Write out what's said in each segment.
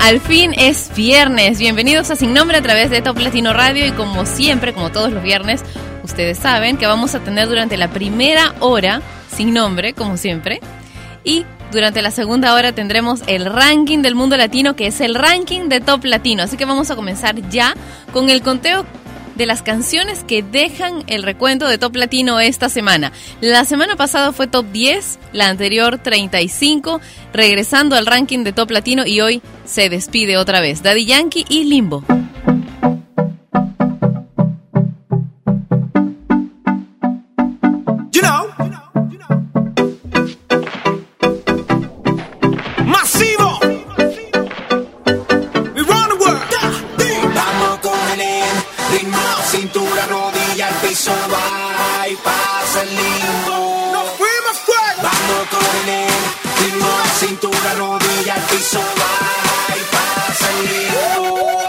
Al fin es viernes. Bienvenidos a Sin Nombre a través de Top Latino Radio y como siempre, como todos los viernes, ustedes saben que vamos a tener durante la primera hora Sin Nombre, como siempre, y durante la segunda hora tendremos el ranking del mundo latino, que es el ranking de Top Latino. Así que vamos a comenzar ya con el conteo de las canciones que dejan el recuento de Top Latino esta semana. La semana pasada fue Top 10, la anterior 35, regresando al ranking de Top Latino y hoy se despide otra vez. Daddy Yankee y Limbo. Cintura, rodilla, al piso, va y pasa el limbo. Nos fuimos fuera. Vamos con el ritmo, cintura, rodilla, al piso, va y pasa el limbo.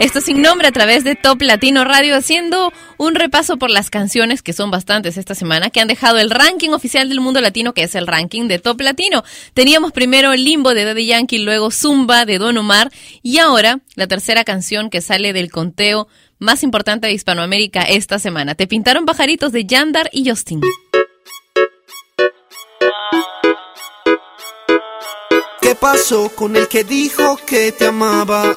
Esto sin nombre a través de Top Latino Radio, haciendo un repaso por las canciones, que son bastantes esta semana, que han dejado el ranking oficial del mundo latino, que es el ranking de Top Latino. Teníamos primero Limbo de Daddy Yankee, luego Zumba de Don Omar, y ahora la tercera canción que sale del conteo más importante de Hispanoamérica esta semana. Te pintaron pajaritos de Yandar y Justin. ¿Qué pasó con el que dijo que te amaba?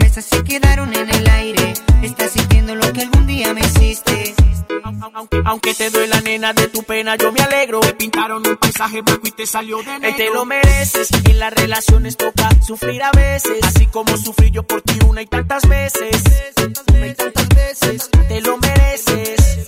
se quedaron en el aire. Estás sintiendo lo que algún día me hiciste. Aunque, aunque te duela nena de tu pena, yo me alegro. Te pintaron un paisaje blanco y te salió de negro. te lo mereces. En las relaciones toca sufrir a veces. Así como sufrí yo por ti una y tantas veces. Una y tantas veces. Te lo mereces.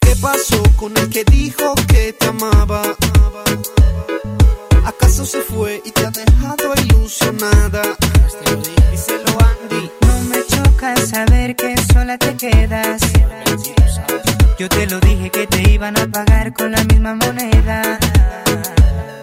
¿Qué pasó con el que dijo que te amaba? ¿Acaso se fue y te ha dejado ilusionada? Díselo Andy. No me choca saber que sola te quedas. Yo te lo dije que te iban a pagar con la misma moneda.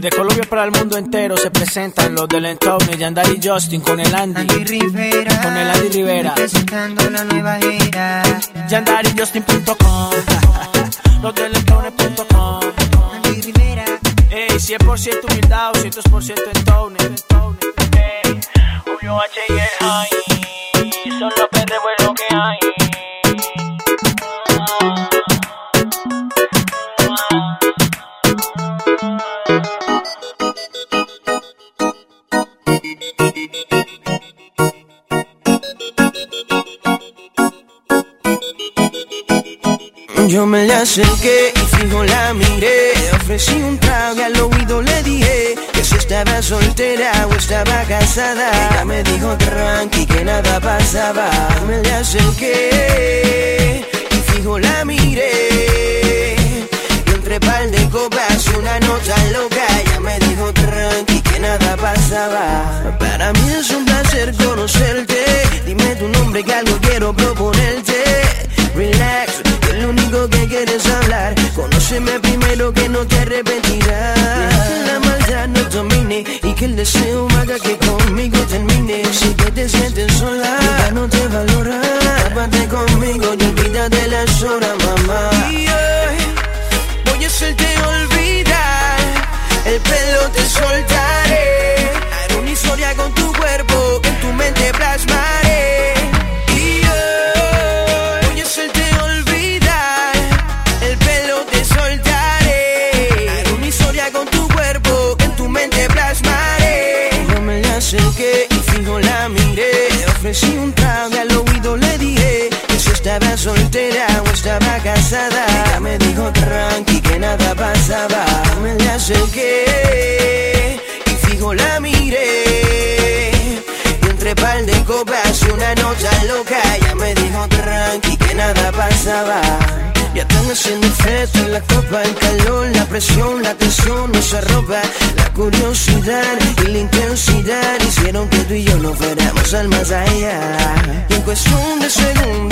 Desde Colombia para el mundo entero se presentan los del Entorno, Yandari y Justin con el Andy. Andy Rivera, Con el Andy Rivera. presentando la nueva era. YandariJustin.com Los del Entorno.com Andy Rivera. Ey, 100% humildad, 200% Entorno. Ey, Julio H y el High. Son los perros es lo que hay. Yo me le acerqué y fijo la miré. Ofrecí un trago y al oído le dije que si estaba soltera o estaba casada. Ella me dijo tranqui que nada pasaba. Me le acerqué curiosidad y la intensidad hicieron que tú y yo nos fuéramos al más allá. Y en cuestión de segundos,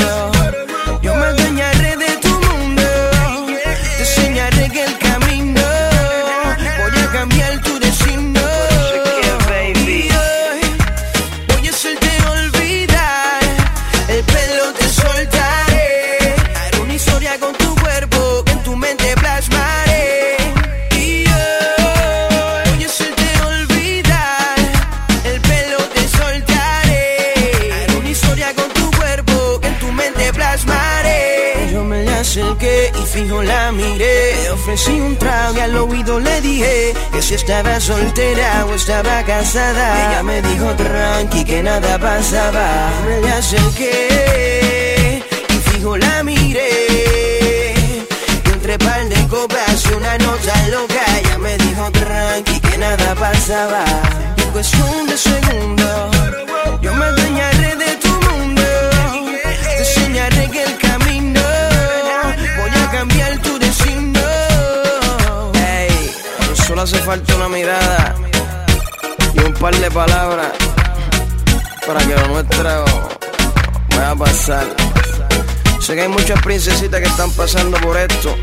fijo la miré. Ofrecí un trago y al oído le dije que si estaba soltera o estaba casada. Ella me dijo tranqui que nada pasaba. Me acerqué y fijo la miré. Y entre par de copas y una nota loca. Ella me dijo tranqui que nada pasaba. Y en cuestión de segundos, yo me adueñaré de tu mundo. Te enseñaré que el camino cambiar tu destino. Ey, solo hace falta una mirada y un par de palabras para que lo nuestro vaya a pasar. Sé que hay muchas princesitas que están pasando por esto.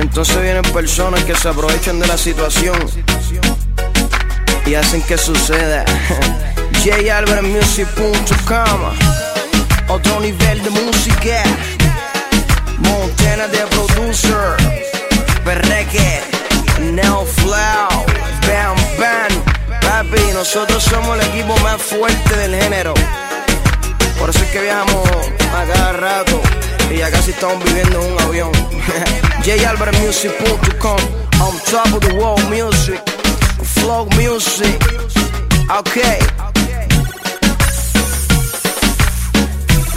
Entonces vienen personas que se aprovechan de la situación y hacen que suceda. JAlbertMusic.com Otro nivel de música. Montana de producer. Perreque. Neo Flow. Bam Bam. Papi, nosotros somos el equipo más fuerte del género. Por eso es que viajamos a cada rato y ya casi estamos viviendo en un avión. JAlbertMusic.com On top of the world music. Flow music. Ok.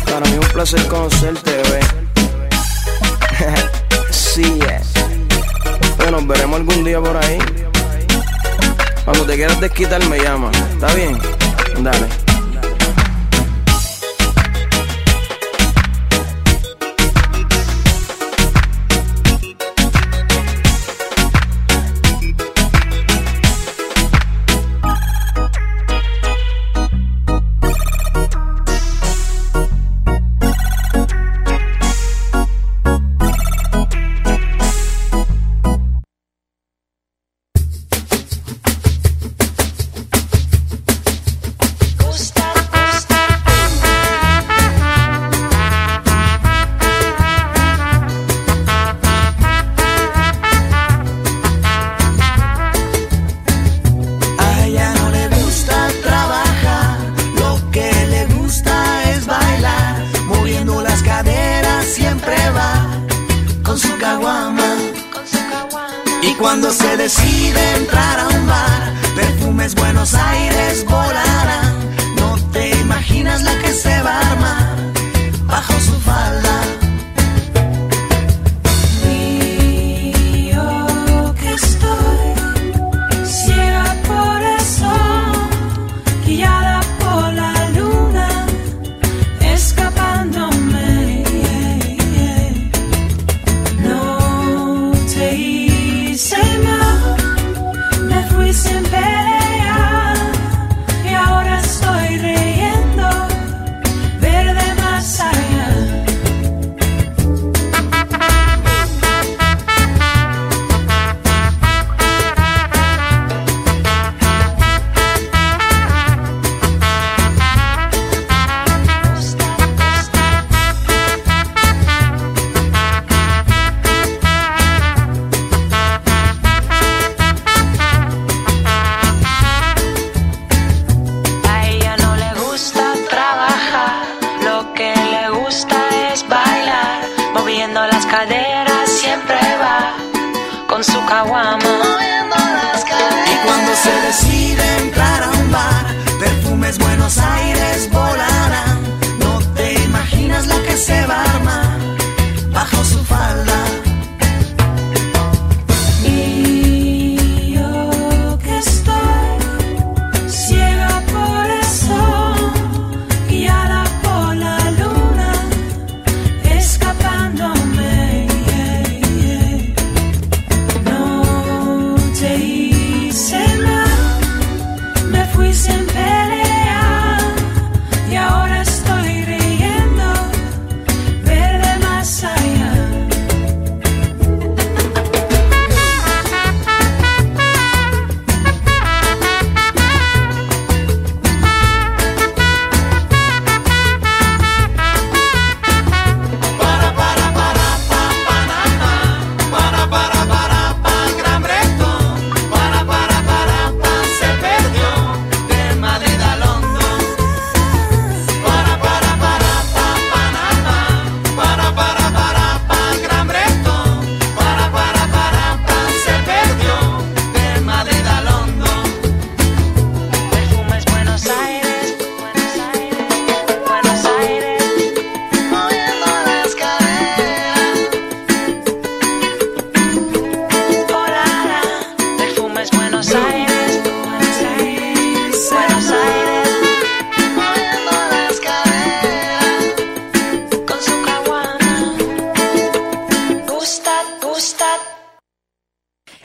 Para mí es un placer conocerte, bebé. Sí, es. Bueno, nos veremos algún día por ahí. Cuando te quieras desquitar, me llama. ¿Está bien? Dale. Con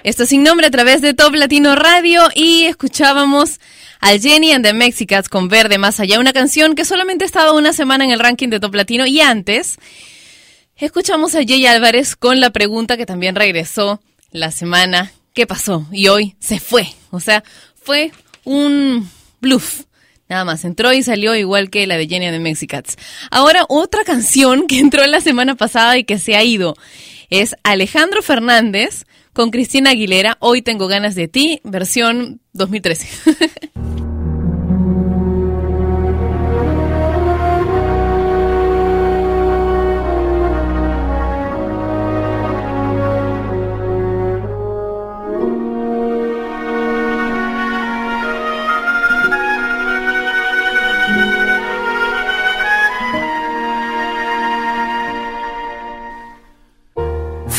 Esto sin nombre a través de Top Latino Radio y escuchábamos a Jenny and the Mexicats con Verde Más Allá, una canción que solamente ha estado una semana en el ranking de Top Latino y antes escuchamos a Jay Álvarez con la pregunta que también regresó la semana que pasó y hoy se fue. O sea, fue un bluff. Nada más, entró y salió igual que la de Jenny the Mexicats. Ahora, otra canción que entró la semana pasada y que se ha ido es Alejandro Fernández con Cristina Aguilera. Hoy tengo ganas de ti, versión 2013.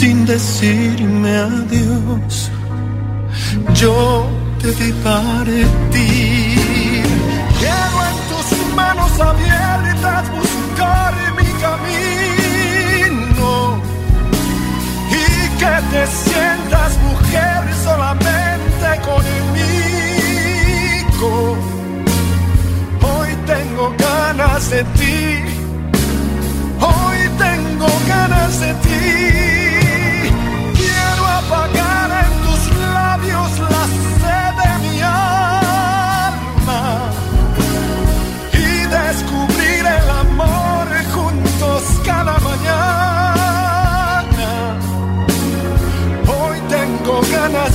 sin decirme adiós. Yo te vi partir. Quiero en tus manos abiertas buscar mi camino y que te sientas mujer solamente conmigo. Hoy tengo ganas de ti. Hoy tengo ganas de ti.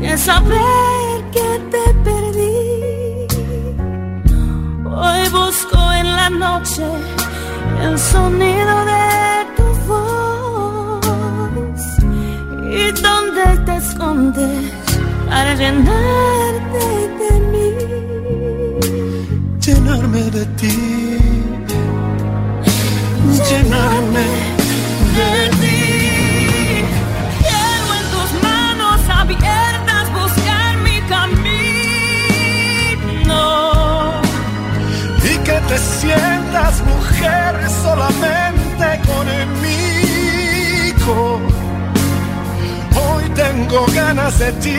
que saber que te perdí. Hoy busco en la noche el sonido de tu voz y dónde te escondes para llenarte de mí. llenarme de ti, llenarme de ti. Te sientas mujer solamente conmigo. Hoy tengo ganas de ti,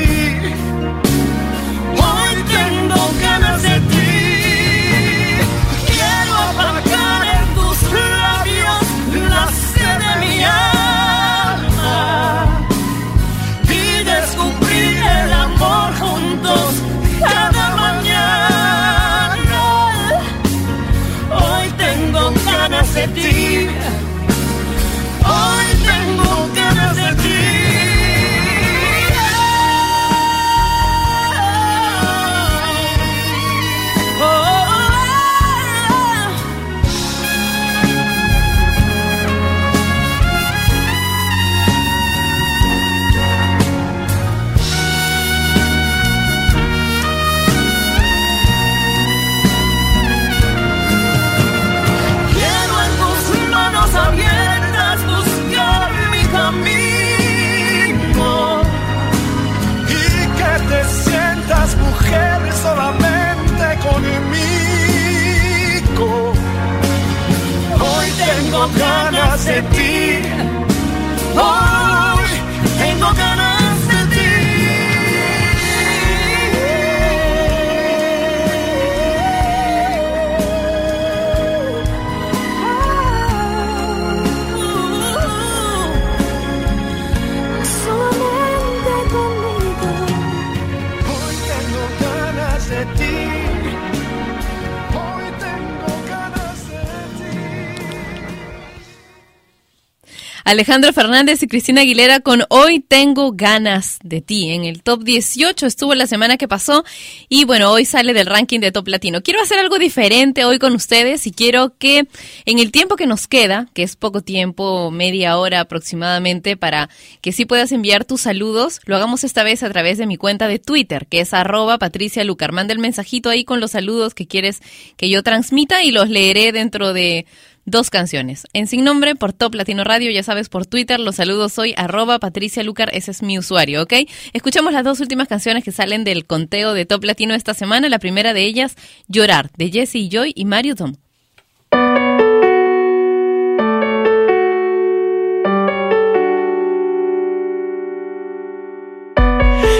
Alejandro Fernández y Cristina Aguilera con Hoy tengo ganas de ti. En el top 18 estuvo la semana que pasó y bueno, hoy sale del ranking de top latino. Quiero hacer algo diferente hoy con ustedes y quiero que en el tiempo que nos queda, que es poco tiempo, media hora aproximadamente, para que sí puedas enviar tus saludos, lo hagamos esta vez a través de mi cuenta de Twitter, que es arroba Patricia Lucar. El mensajito ahí con los saludos que quieres que yo transmita y los leeré dentro de dos canciones. En Sin Nombre por Top Latino Radio, ya sabes, por Twitter. Los saludos soy arroba Patricia Lucar, ese es mi usuario, ¿ok? Escuchamos las dos últimas canciones que salen del conteo de Top Latino esta semana. La primera de ellas, Llorar, de Jesse Joy y Mario Tom.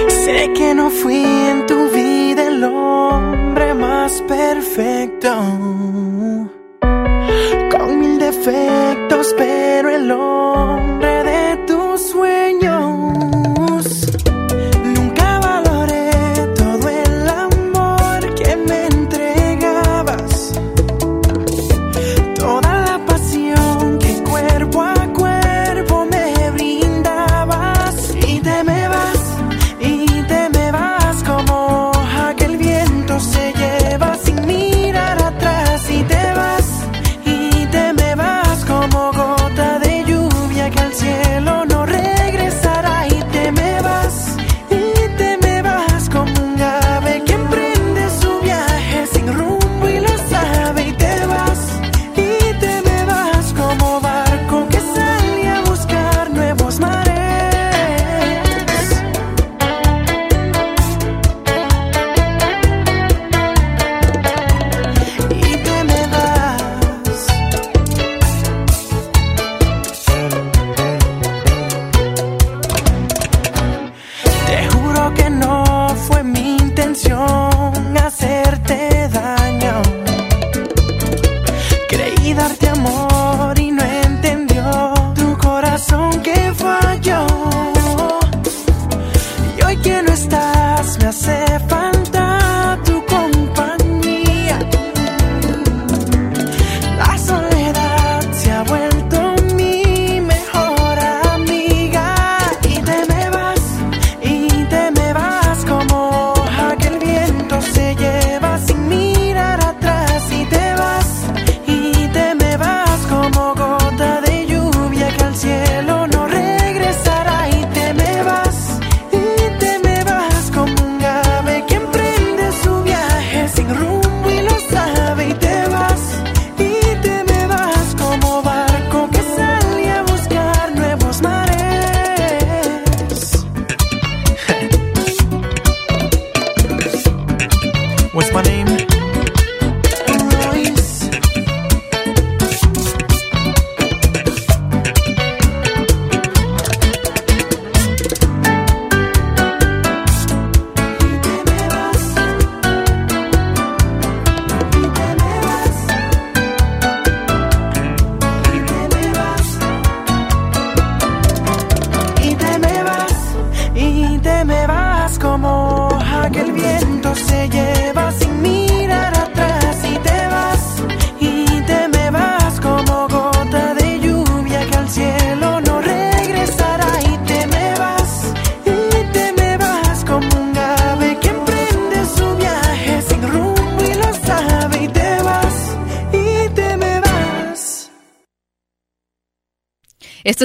Sé que no fui en tu vida el hombre más perfecto, defectos, pero el hombre de tus sueños.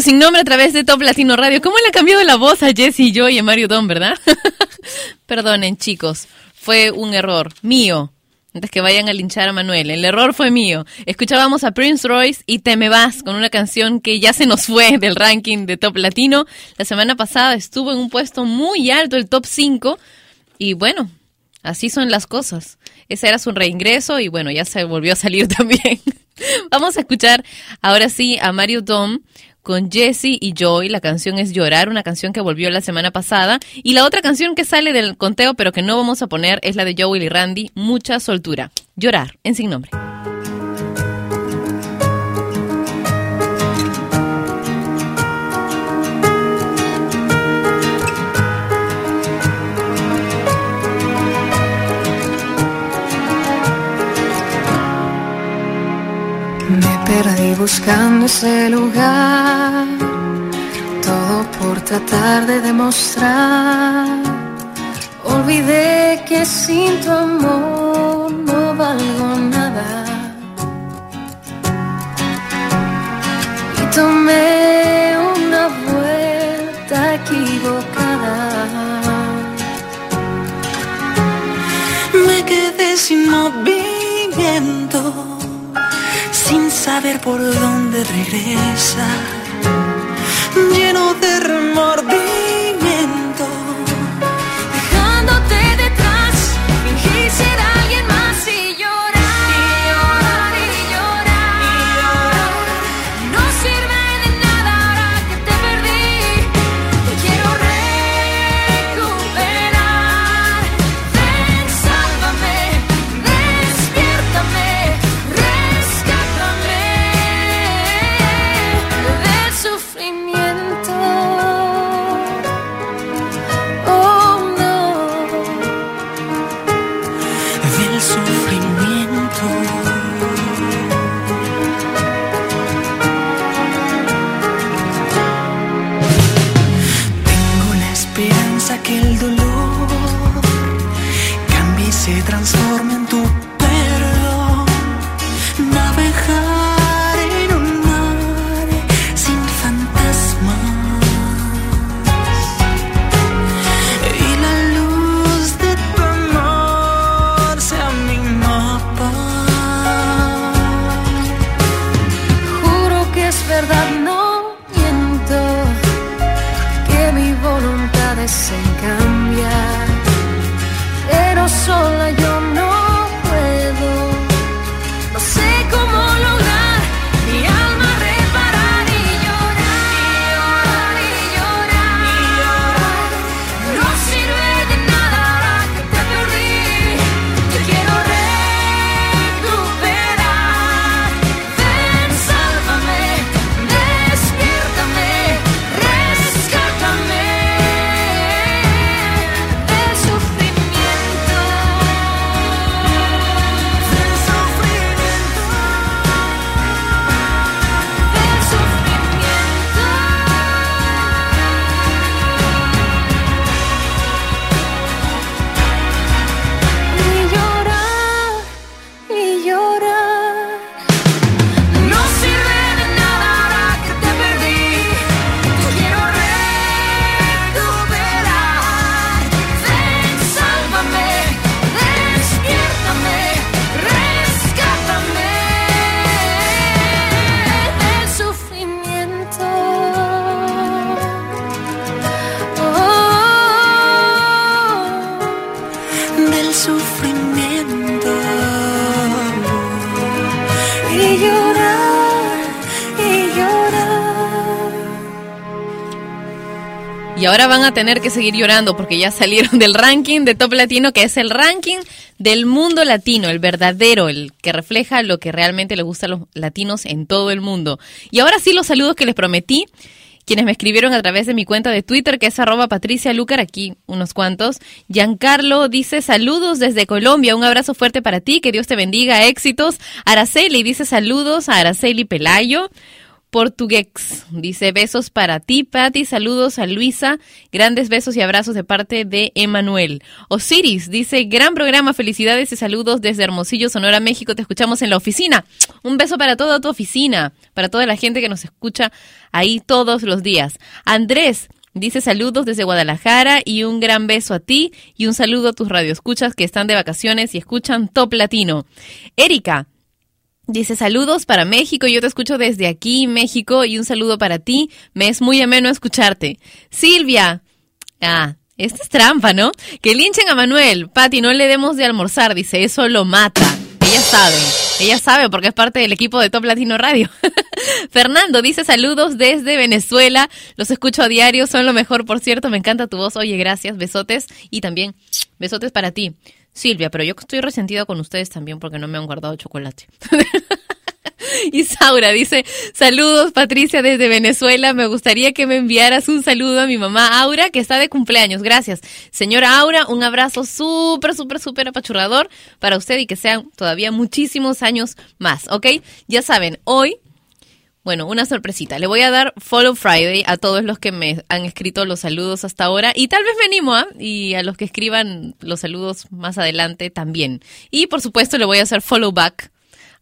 Sin nombre a través de Top Latino Radio. ¿Cómo le ha cambiado la voz a Jesse yo y a Mario Don, verdad? Perdonen, chicos. Fue un error mío. Antes que vayan a linchar a Manuel. El error fue mío. Escuchábamos a Prince Royce y Te Me Vas con una canción que ya se nos fue del ranking de Top Latino. La semana pasada estuvo en un puesto muy alto, el top 5. Y bueno, así son las cosas. Ese era su reingreso y bueno, ya se volvió a salir también. Vamos a escuchar ahora sí a Mario Dom con Jesse y Joy. La canción es Llorar, una canción que volvió la semana pasada. Y la otra canción que sale del conteo, pero que no vamos a poner, es la de Joey y Randy, Mucha Soltura. Llorar, en sin nombre. Perdí buscando ese lugar por tratar de demostrar. Olvidé que sin tu amor no valgo nada. Y tomé una vuelta equivocada. Me quedé sin movimiento, sin saber por dónde regresar, lleno de remordimiento. Ahora van a tener que seguir llorando porque ya salieron del ranking de Top Latino, que es el ranking del mundo latino, el verdadero, el que refleja lo que realmente le gusta a los latinos en todo el mundo. Y ahora sí los saludos que les prometí, quienes me escribieron a través de mi cuenta de Twitter, que es arroba Patricia Lucar, aquí unos cuantos. Giancarlo dice saludos desde Colombia, un abrazo fuerte para ti, que Dios te bendiga, éxitos. Araceli dice saludos a Araceli Pelayo. Portuguex. Dice besos para ti, Patti. Saludos a Luisa. Grandes besos y abrazos de parte de Emanuel. Osiris dice gran programa. Felicidades y saludos desde Hermosillo, Sonora, México. Te escuchamos en la oficina. Un beso para toda tu oficina, para toda la gente que nos escucha ahí todos los días. Andrés. Dice saludos desde Guadalajara y un gran beso a ti y un saludo a tus radioescuchas que están de vacaciones y escuchan Top Latino. Erika, Dice saludos para México, yo te escucho desde aquí, México, y un saludo para ti. Me es muy ameno escucharte. Silvia. Ah, esta es trampa, ¿no? Que linchen a Manuel. Pati, no le demos de almorzar, dice, eso lo mata. Ella sabe, ella sabe porque es parte del equipo de Top Latino Radio. Fernando dice saludos desde Venezuela, los escucho a diario, son lo mejor, por cierto, me encanta tu voz, oye, gracias, besotes y también besotes para ti. Silvia, pero yo estoy resentida con ustedes también porque no me han guardado chocolate. Isaura dice, saludos Patricia desde Venezuela, me gustaría que me enviaras un saludo a mi mamá Aura, que está de cumpleaños, gracias. Señora Aura, un abrazo súper, súper, súper apachurrador para usted y que sean todavía muchísimos años más, ¿ok? Ya saben, hoy bueno, una sorpresita. Le voy a dar Follow Friday a todos los que me han escrito los saludos hasta ahora. Y tal vez me animo, ¿eh? Y a los que escriban los saludos más adelante también. Y por supuesto le voy a hacer Follow Back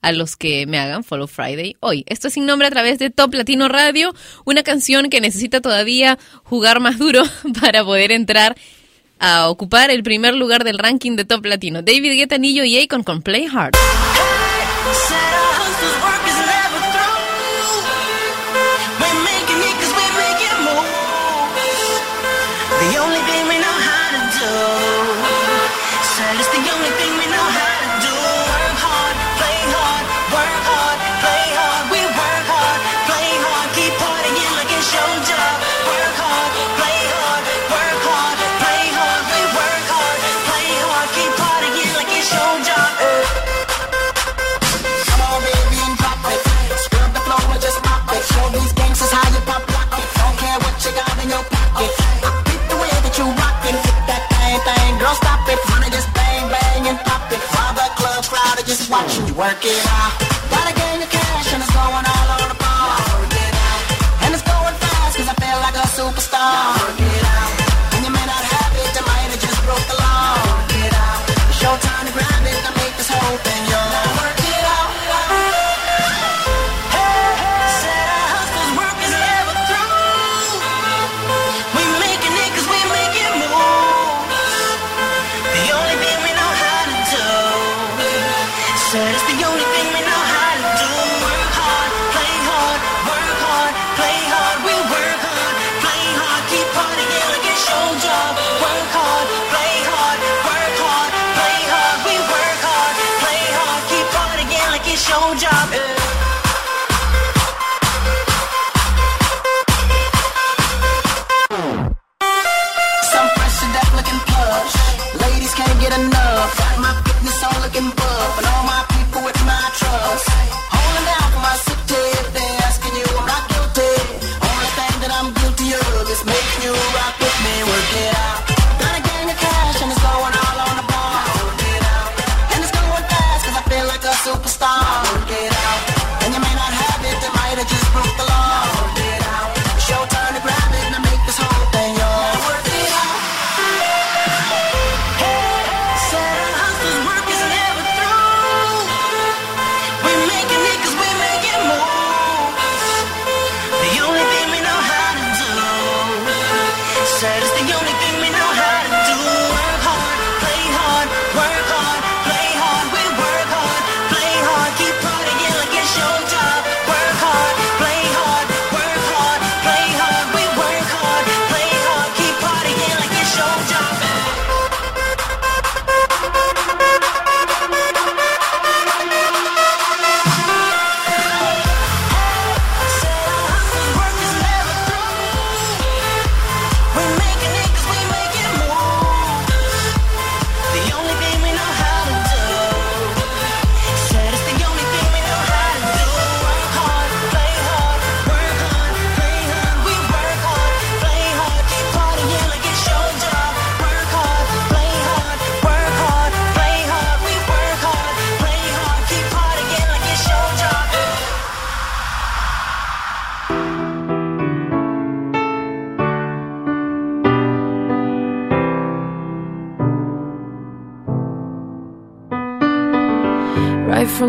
a los que me hagan Follow Friday hoy. Esto es sin nombre a través de Top Latino Radio, una canción que necesita todavía jugar más duro para poder entrar a ocupar el primer lugar del ranking de Top Latino. David Guetanillo y Akon con Play Hard. work it out.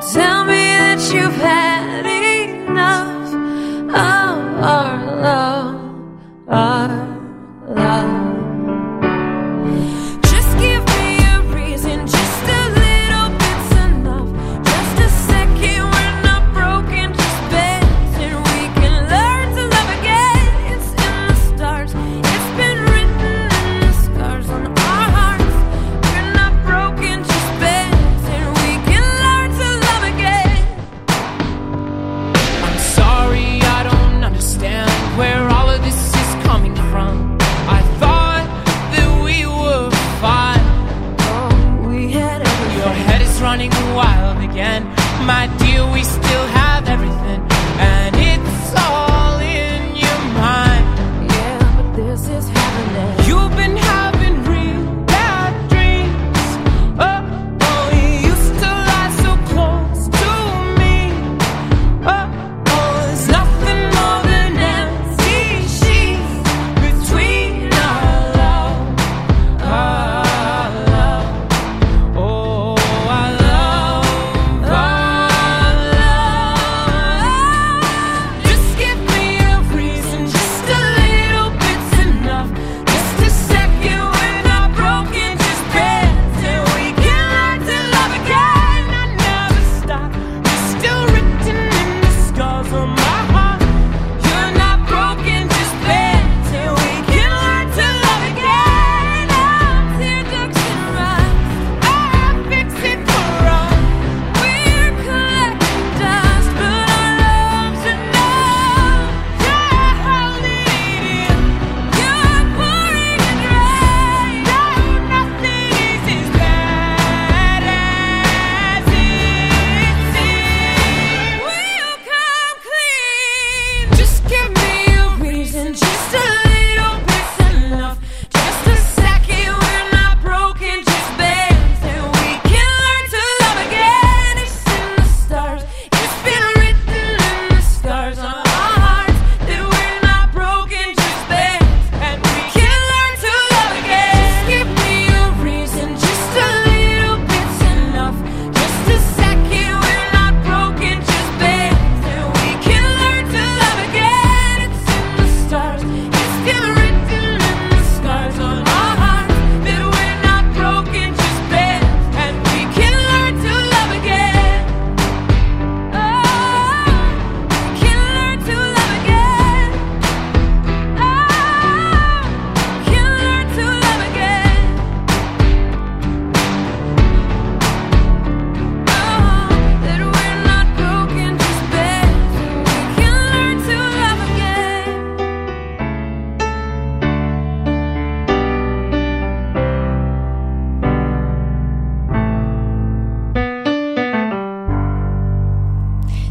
tell me that you've had enough of our love. Our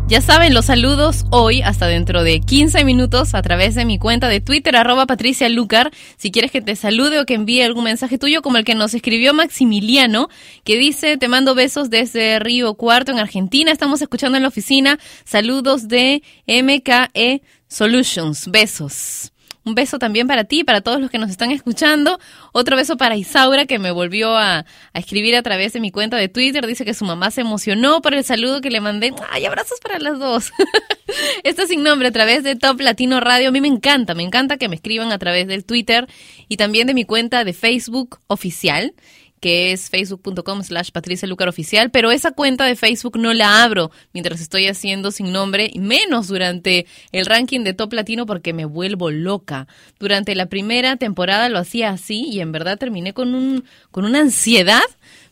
Ya saben, los saludos hoy hasta dentro de 15 minutos a través de mi cuenta de Twitter, arroba Patricia Lucar. Si quieres que te salude o que envíe algún mensaje tuyo, como el que nos escribió Maximiliano, que dice, te mando besos desde Río Cuarto, en Argentina. Estamos escuchando en la oficina. Saludos de MKE Solutions. Besos. Un beso también para ti, para todos los que nos están escuchando. Otro beso para Isaura, que me volvió a, escribir a través de mi cuenta de Twitter. Dice que su mamá se emocionó por el saludo que le mandé. ¡Ay, abrazos para las dos! Esto sin nombre a través de Top Latino Radio. A mí me encanta, me encanta que me escriban a través del Twitter y también de mi cuenta de Facebook oficial que es facebook.com slash Patricia Lucar Oficial, pero esa cuenta de Facebook no la abro mientras estoy haciendo sin nombre, y menos durante el ranking de Top Latino porque me vuelvo loca. Durante la primera temporada lo hacía así y en verdad terminé con, un, con una ansiedad,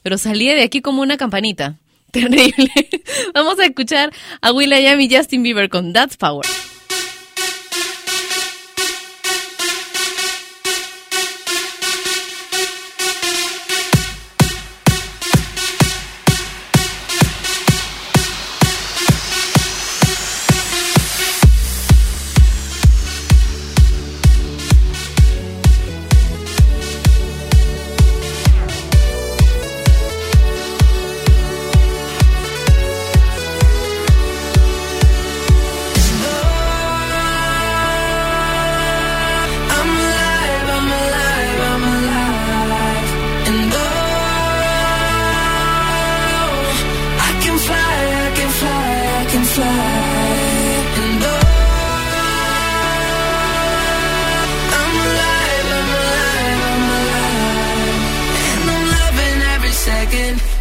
pero salí de aquí como una campanita. Terrible. Vamos a escuchar a Will.i.am y Justin Bieber con That's Power.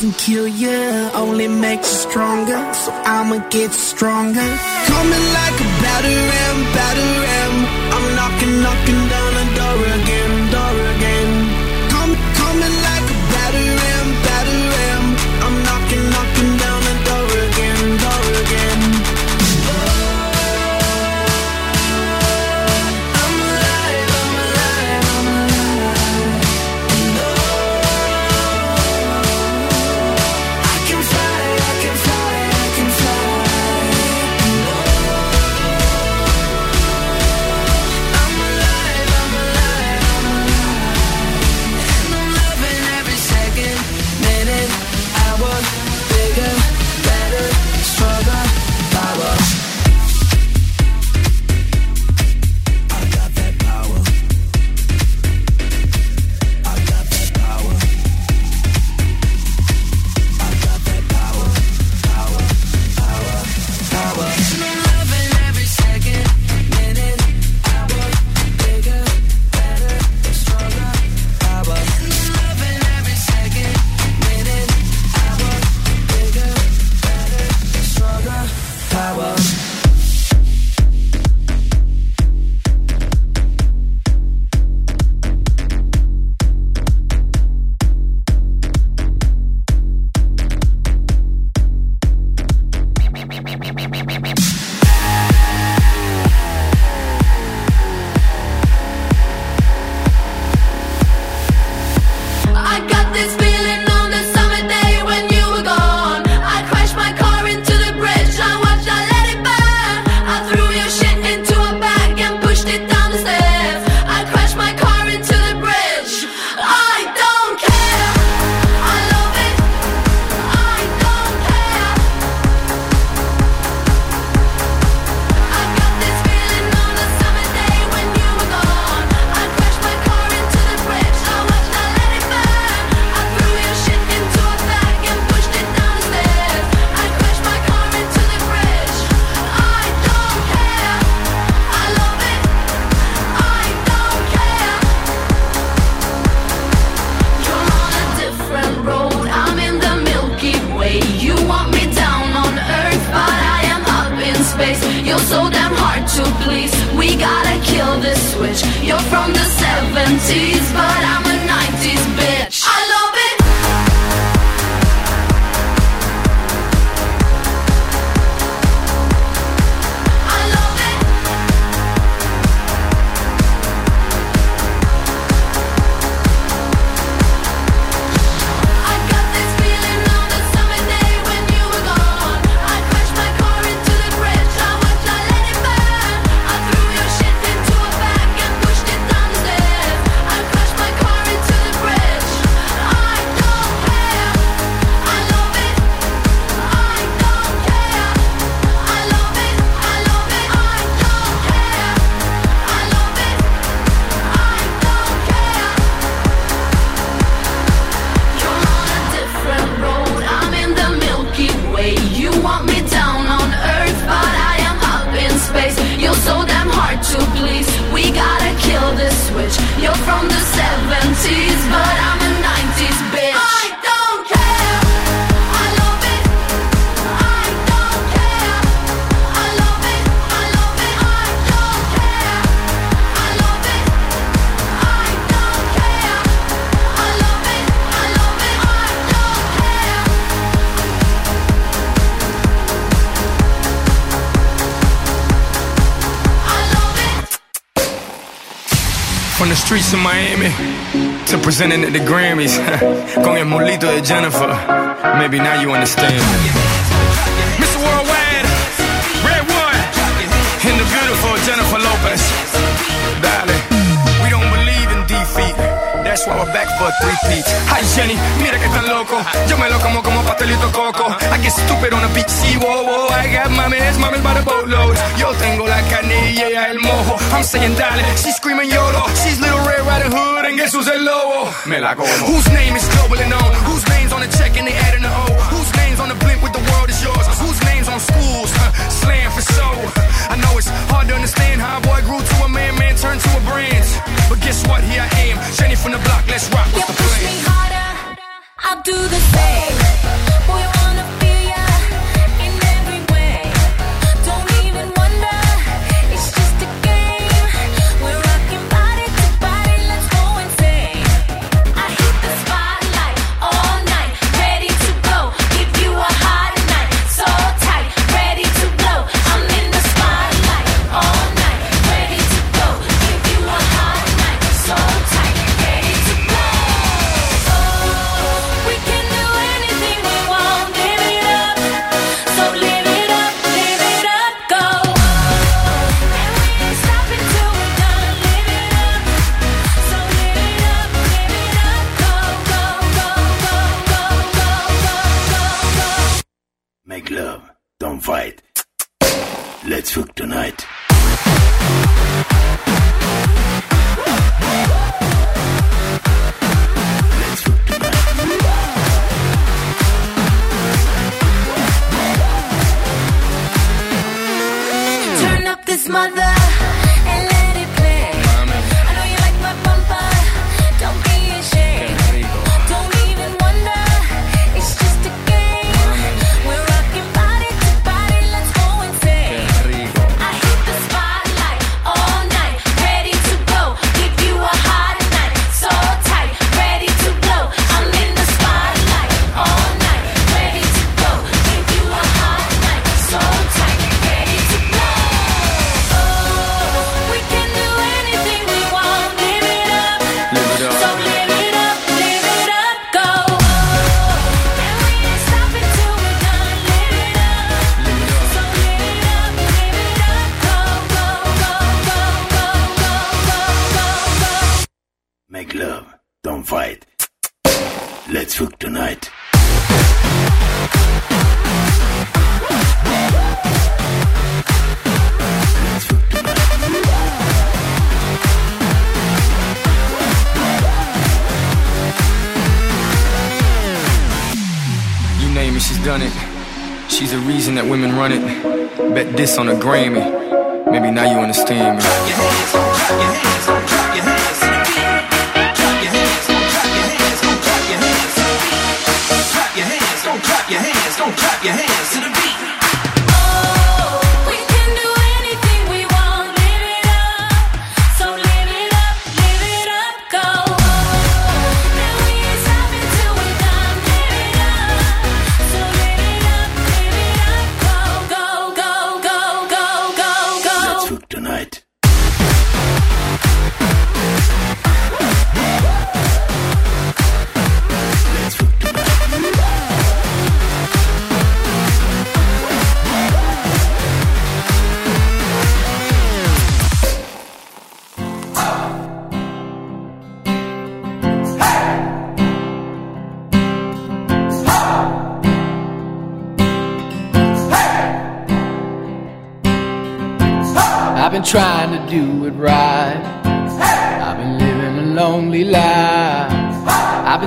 doesn't kill you, only makes you stronger. So I'ma get stronger. Coming like a battering, battering. I'm knocking, knocking down. streets of Miami to presenting at the Grammys. Con el mulito de Jennifer. Maybe now you understand. swallow back for three feet. Hi Jenny, mira que tan loco. Yo me lo como como pastelito coco. I get stupid on a beach, see, whoa, whoa. I got mames, mames by the boatload. Yo tengo la canilla, el mojo. I'm saying dale, she's screaming YOLO. She's little Red Riding Hood and guess who's el lobo? Me la como. Whose name is global and known? Whose name's on the check and they adding the O? Whose name's on the blimp with the world is yours? Whose name's on schools? Huh? Slam for show know it's hard to understand how a boy grew to a man, man turned to a brand. But guess what? Here I am, Jenny from the block. Let's rock. What's you push plan? me harder, I'll do the same. tonight. You name it, she's done it. She's the reason that women run it. Bet this on a Grammy. Maybe now you understand me. don't clap your hands to the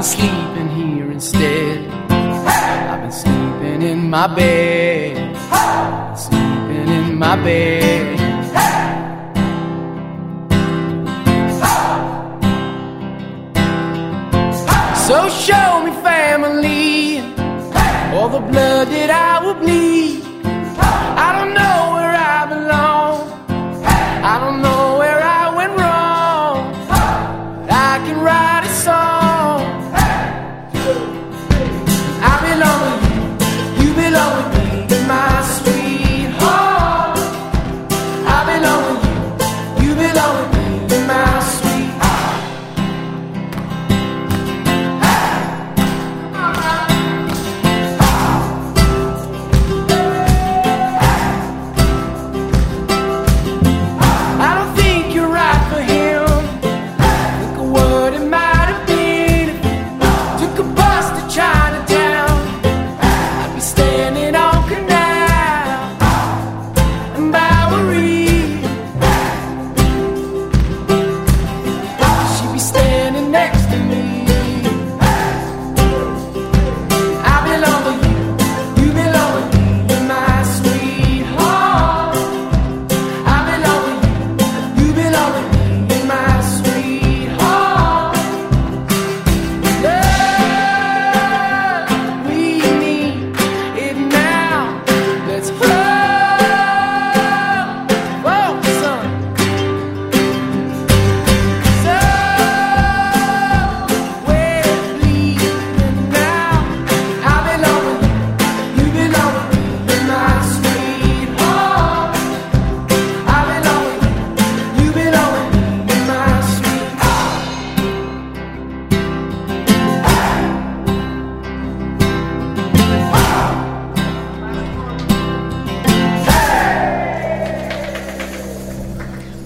been sleeping here instead. I've been sleeping in my bed. Sleeping in my bed. So show me family, all the blood that I will bleed.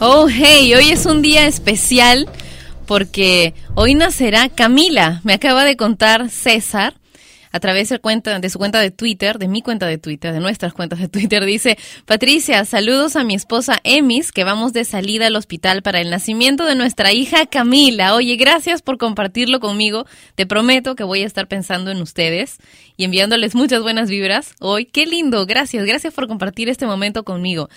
Oh, hey, hoy es un día especial porque hoy nacerá Camila. Me acaba de contar César a través de, cuenta, de su cuenta de Twitter, de mi cuenta de Twitter, de nuestras cuentas de Twitter. Dice, Patricia, saludos a mi esposa Emis, que vamos de salida al hospital para el nacimiento de nuestra hija Camila. Oye, gracias por compartirlo conmigo. Te prometo que voy a estar pensando en ustedes y enviándoles muchas buenas vibras hoy. Qué lindo, gracias, gracias por compartir este momento conmigo.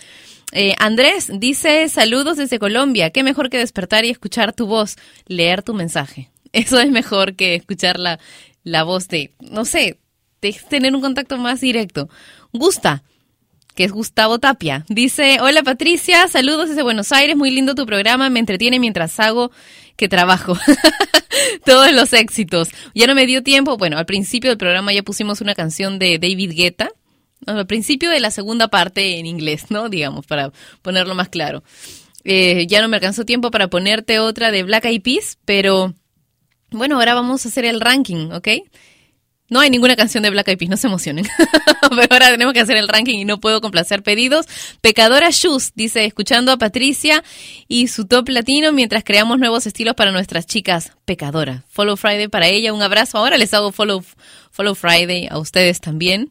Eh, Andrés dice saludos desde Colombia. Qué mejor que despertar y escuchar tu voz, leer tu mensaje. Eso es mejor que escuchar la, la voz de, no sé, de tener un contacto más directo. Gusta, que es Gustavo Tapia. Dice, hola Patricia, saludos desde Buenos Aires, muy lindo tu programa, me entretiene mientras hago que trabajo. Todos los éxitos. Ya no me dio tiempo, bueno, al principio del programa ya pusimos una canción de David Guetta, al principio de la segunda parte en inglés, ¿no? Digamos, para ponerlo más claro. Eh, ya no me alcanzó tiempo para ponerte otra de Black Eyed Peas, pero bueno, ahora vamos a hacer el ranking, ¿ok? No hay ninguna canción de Black Eyed Peas, no se emocionen. Pero ahora tenemos que hacer el ranking y no puedo complacer pedidos. Pecadora Shoes dice, escuchando a Patricia y su top latino mientras creamos nuevos estilos para nuestras chicas. Pecadora. Follow Friday para ella, un abrazo. Ahora les hago follow, follow Friday a ustedes también,